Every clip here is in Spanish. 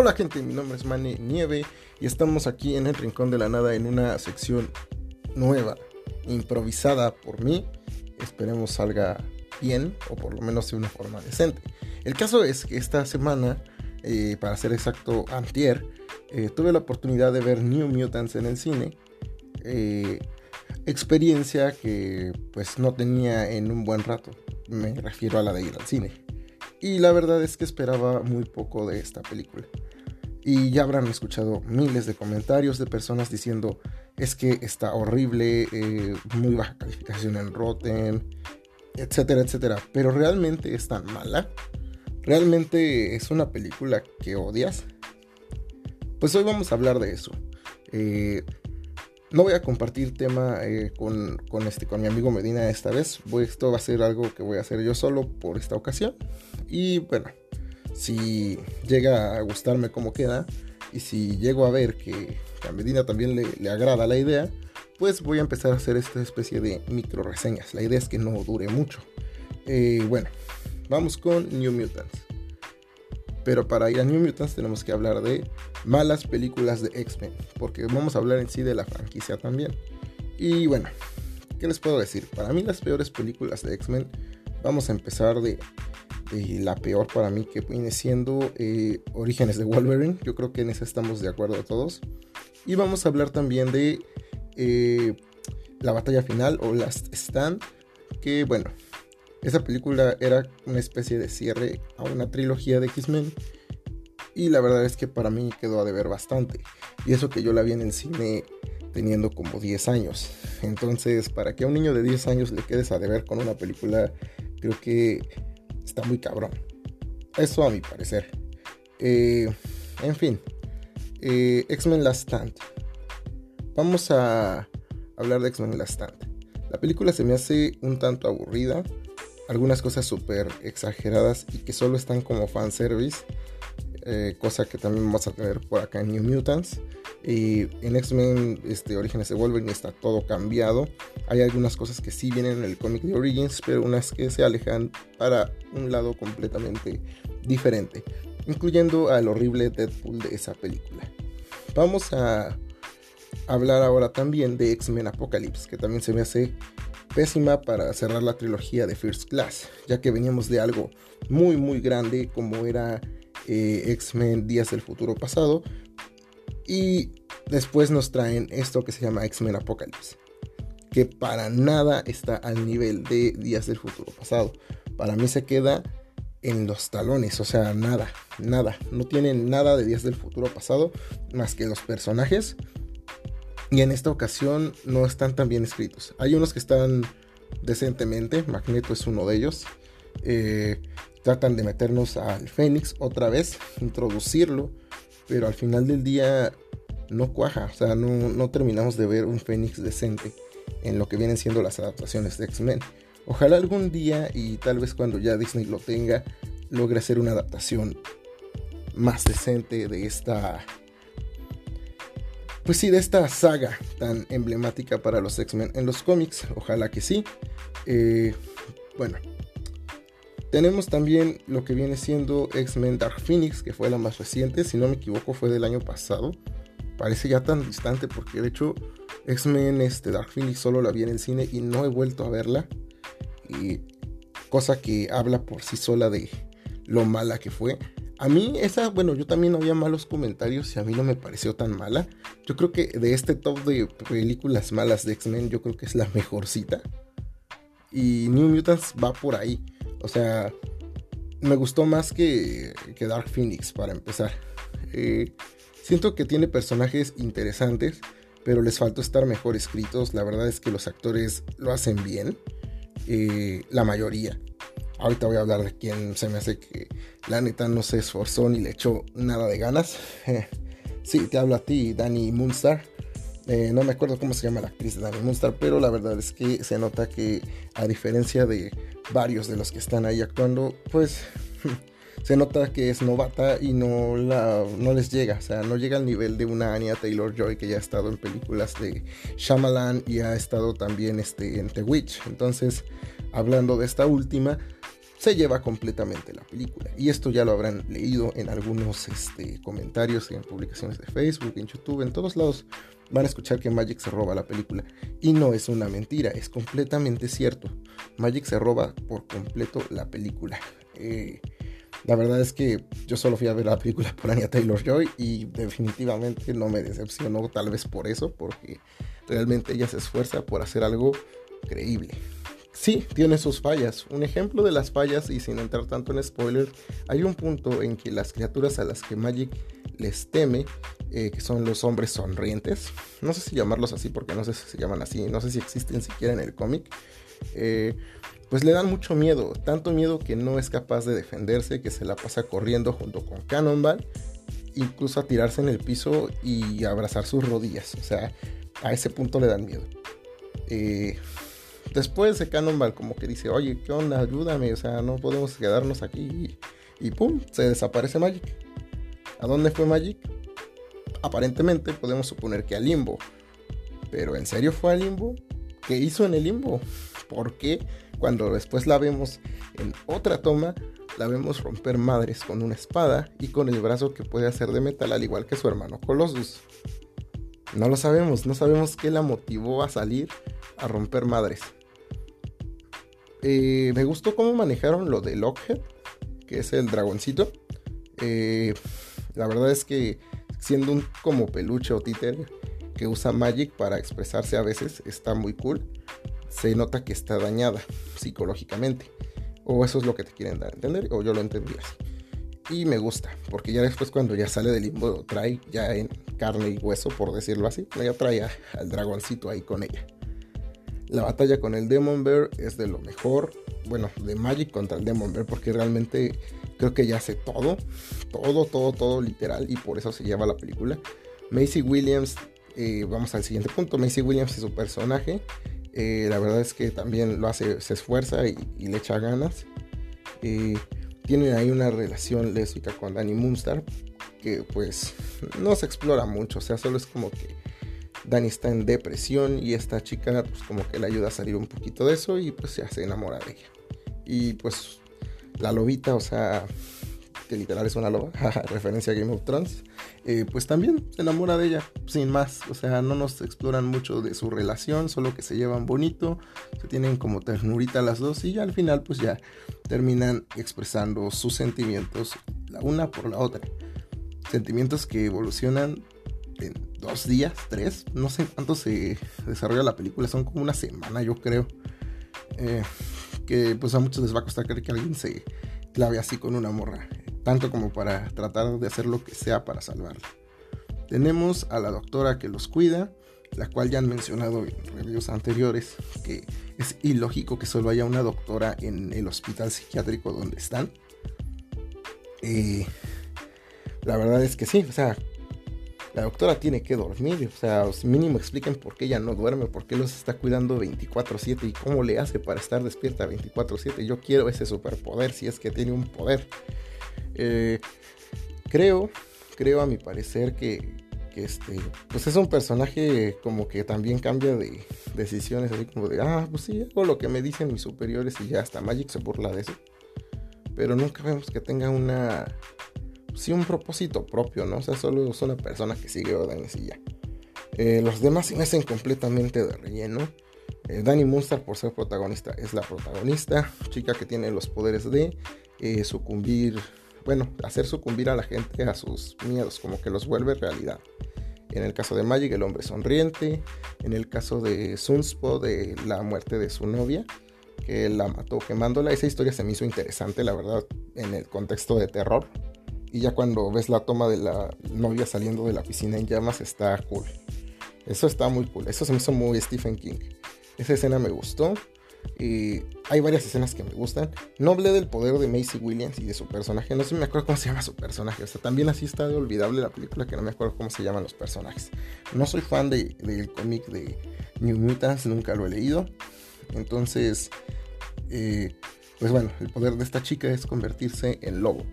Hola gente, mi nombre es Mane Nieve y estamos aquí en el Rincón de la Nada en una sección nueva, improvisada por mí. Esperemos salga bien o por lo menos de una forma decente. El caso es que esta semana, eh, para ser exacto, antier, eh, tuve la oportunidad de ver New Mutants en el cine. Eh, experiencia que pues no tenía en un buen rato. Me refiero a la de ir al cine. Y la verdad es que esperaba muy poco de esta película. Y ya habrán escuchado miles de comentarios de personas diciendo es que está horrible, eh, muy baja calificación en Rotten, etcétera, etcétera. Pero realmente es tan mala. ¿Realmente es una película que odias? Pues hoy vamos a hablar de eso. Eh, no voy a compartir tema eh, con, con, este, con mi amigo Medina esta vez. esto va a ser algo que voy a hacer yo solo por esta ocasión. Y bueno, si llega a gustarme cómo queda y si llego a ver que a Medina también le, agrada la idea, pues voy a empezar a hacer esta especie de micro reseñas. La idea es que no dure mucho. Eh, bueno, vamos con New Mutants. Pero para ir a New Mutants tenemos que hablar de malas películas de X-Men, porque vamos a hablar en sí de la franquicia también. Y bueno, ¿qué les puedo decir? Para mí las peores películas de X-Men, vamos a empezar de la peor para mí que viene siendo eh, Orígenes de Wolverine. Yo creo que en eso estamos de acuerdo todos. Y vamos a hablar también de eh, la batalla final o Last Stand. Que bueno, esa película era una especie de cierre a una trilogía de X-Men. Y la verdad es que para mí quedó a deber bastante. Y eso que yo la vi en el cine teniendo como 10 años. Entonces, para que a un niño de 10 años le quedes a deber con una película, creo que está muy cabrón. Eso a mi parecer. Eh, en fin, eh, X-Men Last Stand. Vamos a hablar de X-Men Last Stand. La película se me hace un tanto aburrida. Algunas cosas súper exageradas y que solo están como fanservice. Eh, cosa que también vamos a tener por acá en New Mutants. Y en X-Men este, Orígenes de Wolverine está todo cambiado. Hay algunas cosas que sí vienen en el cómic de Origins, pero unas que se alejan para un lado completamente diferente, incluyendo al horrible Deadpool de esa película. Vamos a hablar ahora también de X-Men Apocalypse, que también se me hace pésima para cerrar la trilogía de First Class, ya que veníamos de algo muy muy grande como era eh, X-Men Días del Futuro Pasado, y después nos traen esto que se llama X-Men Apocalypse. Que para nada está al nivel de Días del Futuro Pasado. Para mí se queda en los talones. O sea, nada, nada. No tienen nada de Días del Futuro Pasado más que los personajes. Y en esta ocasión no están tan bien escritos. Hay unos que están decentemente. Magneto es uno de ellos. Eh, tratan de meternos al Fénix otra vez, introducirlo pero al final del día no cuaja, o sea, no, terminamos de ver un Fénix decente en lo que vienen siendo las adaptaciones de X-Men. Ojalá algún día y tal vez cuando ya Disney lo tenga, logre hacer una adaptación más decente de esta... Pues sí, de esta saga tan emblemática para los X-Men en los cómics. Ojalá que sí. Eh, bueno, tenemos también lo que viene siendo X-Men Dark Phoenix, que fue la más reciente, si no me equivoco fue del año pasado. Parece ya tan distante porque de hecho X-Men este, Dark Phoenix solo la vi en el cine y no he vuelto a verla. Y cosa que habla por sí sola de lo mala que fue. A mí esa, bueno, yo también había malos comentarios y a mí no me pareció tan mala. Yo creo que de este top de películas malas de X-Men, yo creo que es la mejorcita. Y New Mutants va por ahí. O sea, me gustó más que, que Dark Phoenix para empezar. Eh, siento que tiene personajes interesantes, pero les faltó estar mejor escritos. La verdad es que los actores lo hacen bien. Eh, la mayoría. Ahorita voy a hablar de quién se me hace que la neta no se esforzó ni le echó nada de ganas. sí, te hablo a ti, Danny Moonstar. Eh, no me acuerdo cómo se llama la actriz de Danny Moonstar, pero la verdad es que se nota que a diferencia de varios de los que están ahí actuando, pues se nota que es novata y no, la, no les llega, o sea, no llega al nivel de una Anya Taylor Joy que ya ha estado en películas de Shyamalan y ha estado también este, en The Witch. Entonces, hablando de esta última, se lleva completamente la película. Y esto ya lo habrán leído en algunos este, comentarios, en publicaciones de Facebook, en YouTube, en todos lados. Van a escuchar que Magic se roba la película. Y no es una mentira, es completamente cierto. Magic se roba por completo la película. Eh, la verdad es que yo solo fui a ver la película por Anya Taylor Joy y definitivamente no me decepcionó, tal vez por eso, porque realmente ella se esfuerza por hacer algo creíble sí, tiene sus fallas. Un ejemplo de las fallas, y sin entrar tanto en spoilers, hay un punto en que las criaturas a las que Magic les teme, eh, que son los hombres sonrientes, no sé si llamarlos así porque no sé si se llaman así, no sé si existen siquiera en el cómic, eh, pues le dan mucho miedo, tanto miedo que no es capaz de defenderse, que se la pasa corriendo junto con Cannonball, incluso a tirarse en el piso y abrazar sus rodillas, o sea, a ese punto le dan miedo. Eh, Después de Cannonball como que dice, oye, ¿qué onda? Ayúdame, o sea, no podemos quedarnos aquí. Y, pum, se desaparece Magic. ¿A dónde fue Magic? Aparentemente podemos suponer que a Limbo. Pero ¿en serio fue a Limbo? ¿Qué hizo en el Limbo? ¿Por qué cuando después la vemos en otra toma, la vemos romper madres con una espada y con el brazo que puede hacer de metal al igual que su hermano Colossus? No lo sabemos, no sabemos qué la motivó a salir a romper madres. Eh, me gustó cómo manejaron lo de Lockhead, que es el dragoncito. Eh, la verdad es que siendo un como peluche o títer que usa Magic para expresarse a veces, está muy cool. Se nota que está dañada psicológicamente. O eso es lo que te quieren dar a entender, o yo lo entendí así. Y me gusta, porque ya después cuando ya sale del limbo, trae ya en carne y hueso, por decirlo así, ya trae al dragoncito ahí con ella. La batalla con el Demon Bear es de lo mejor. Bueno, de Magic contra el Demon Bear, porque realmente creo que ya hace todo. Todo, todo, todo literal. Y por eso se lleva la película. Macy Williams, eh, vamos al siguiente punto. Macy Williams y su personaje. Eh, la verdad es que también lo hace, se esfuerza y, le echa ganas. Eh, tienen ahí una relación lésbica con Danny Moonstar. Que pues no se explora mucho. O sea, solo es como que Dani está en depresión y esta chica pues como que le ayuda a salir un poquito de eso y pues ya se enamora de ella. Y pues la lobita, o sea, que literal es una loba, referencia a Game of Thrones, eh, pues también se enamora de ella, sin más. O sea, no nos exploran mucho de su relación, solo que se llevan bonito, se tienen como ternurita las dos y ya al final pues ya terminan expresando sus sentimientos la una por la otra. Sentimientos que evolucionan en dos días, tres, no sé cuánto se desarrolla la película, son como una semana yo creo. Eh, que pues a muchos les va a costar creer que alguien se clave así con una morra, tanto como para tratar de hacer lo que sea para salvarla. Tenemos a la doctora que los cuida, la cual ya han mencionado en reviews anteriores, que es ilógico que solo haya una doctora en el hospital psiquiátrico donde están. Eh, la verdad es que sí, o sea, la doctora tiene que dormir, o sea, mínimo expliquen por qué ella no duerme, por qué los está cuidando 24/7 y cómo le hace para estar despierta 24/7. Yo quiero ese superpoder si es que tiene un poder. Eh, creo, creo a mi parecer que, este, pues es un personaje como que también cambia de decisiones, así como de, ah, pues sí, hago lo que me dicen mis superiores y ya hasta Magic se burla de eso. Pero nunca vemos que tenga una sí un propósito propio, ¿no? O sea, solo es una persona que sigue órdenes y ya. Eh, los demás se me hacen completamente de relleno. Eh, Danny Munster, por ser protagonista, es la protagonista, chica que tiene los poderes de eh, sucumbir, bueno, hacer sucumbir a la gente a sus miedos, como que los vuelve realidad. En el caso de Magic, el hombre sonriente. En el caso de Sunspo, de la muerte de su novia, que la mató quemándola. Esa historia se me hizo interesante, la verdad, en el contexto de terror. Y ya cuando ves la toma de la novia saliendo de la piscina en llamas, está cool. Eso está muy cool. Eso se me hizo muy Stephen King. Esa escena me gustó. Y hay varias escenas que me gustan. No hablé del poder de Macy Williams y de su personaje. No sé me acuerdo cómo se llama su personaje. O sea, también así está de olvidable la película que no me acuerdo cómo se llaman los personajes. No soy fan del cómic de New Mutants, nunca lo he leído. Entonces, eh, pues bueno, el poder de esta chica es convertirse en lobo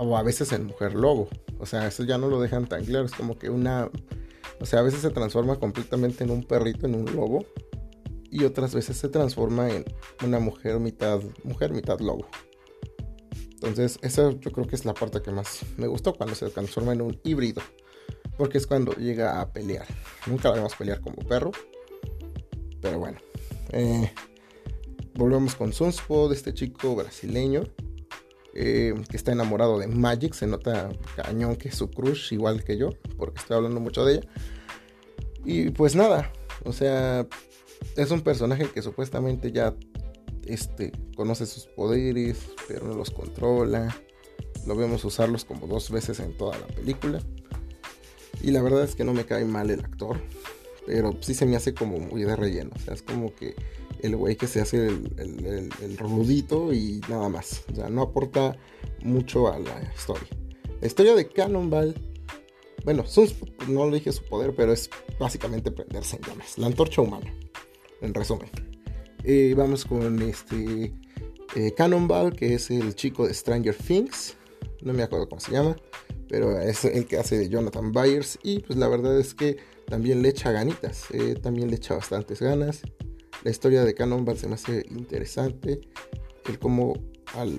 o a veces en mujer lobo. O sea, eso ya no lo dejan tan claro. Es como que una. O sea, a veces se transforma completamente en un perrito, en un lobo. y otras veces se transforma en una mujer mitad mujer, mitad lobo. Entonces, esa yo creo que es la parte que más me gustó cuando se transforma en un híbrido. Porque es cuando llega a pelear. Nunca la vemos pelear como perro. Pero bueno. Eh, volvemos con Sunspo, de este chico brasileño. Eh, que está enamorado de Magic. Se nota cañón que es su crush, igual que yo. Porque estoy hablando mucho de ella. Y pues nada. O sea, es un personaje que supuestamente ya este, conoce sus poderes, pero no los controla. Lo vemos usarlos como dos veces en toda la película. Y la verdad es que no me cae mal el actor, pero sí se me hace como muy de relleno. O sea, es como que el güey que se hace el, rudito y nada más. O sea, no aporta mucho a la historia. La historia de Cannonball, bueno, no le dije su poder, pero es básicamente prenderse en llamas. La antorcha humana, en resumen. Eh, vamos con este eh, Cannonball, que es el chico de Stranger Things. No me acuerdo cómo se llama, pero es el que hace de Jonathan Byers. Y pues la verdad es que también le echa ganitas, eh, también le echa bastantes ganas. La historia de Cannonball se me hace interesante. El cómo al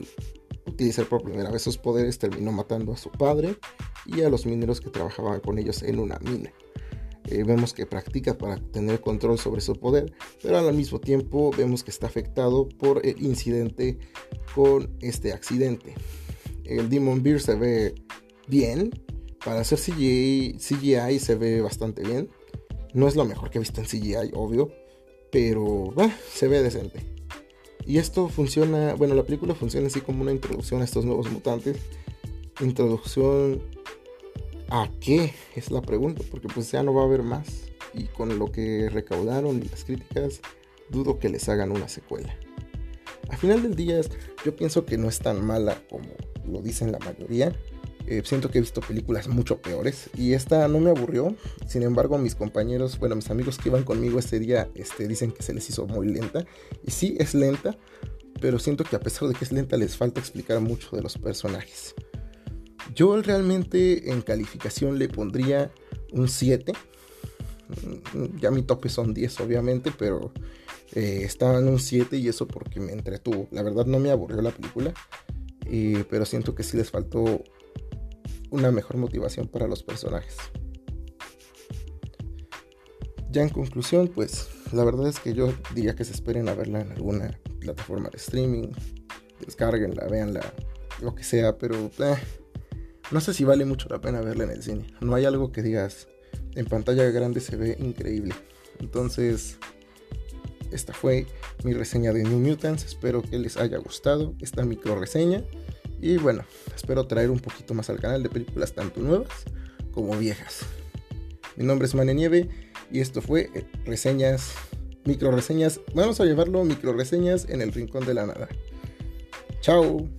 utilizar por primera vez sus poderes terminó matando a su padre y a los mineros que trabajaban con ellos en una mina. Eh, vemos que practica para tener control sobre su poder, pero al mismo tiempo vemos que está afectado por el incidente con este accidente. El Demon Beer se ve bien, para hacer CGI, CGI se ve bastante bien. No es lo mejor que he visto en CGI, obvio, pero se ve decente. Y esto funciona, bueno, la película funciona así como una introducción a estos nuevos mutantes. Introducción ¿A qué? Es la pregunta, porque pues ya no va a haber más. Y con lo que recaudaron y las críticas, dudo que les hagan una secuela. Al final del día, yo pienso que no es tan mala como lo dicen la mayoría. Eh, siento que he visto películas mucho peores y esta no me aburrió. Sin embargo, mis compañeros, bueno, mis amigos que iban conmigo ese día, este, dicen que se les hizo muy lenta. Y sí, es lenta, pero siento que a pesar de que es lenta, les falta explicar mucho de los personajes. Yo realmente en calificación le pondría un 7. Ya mi tope son 10 obviamente, pero eh, estaba en un 7 y eso porque me entretuvo. La verdad no me aburrió la película, pero siento que sí les faltó una mejor motivación para los personajes. Ya en conclusión, pues la verdad es que yo diría que se esperen a verla en alguna plataforma de streaming, descarguenla, véanla, lo que sea, pero... Eh, no sé si vale mucho la pena verla en el cine. No hay algo que digas, en pantalla grande se ve increíble. Entonces, esta fue mi reseña de New Mutants. Espero que les haya gustado esta micro reseña. Y bueno, espero traer un poquito más al canal de películas tanto nuevas como viejas. Mi nombre es Mane Nieve y esto fue reseñas, micro reseñas. Vamos a llevarlo micro reseñas en el rincón de la nada. Chao.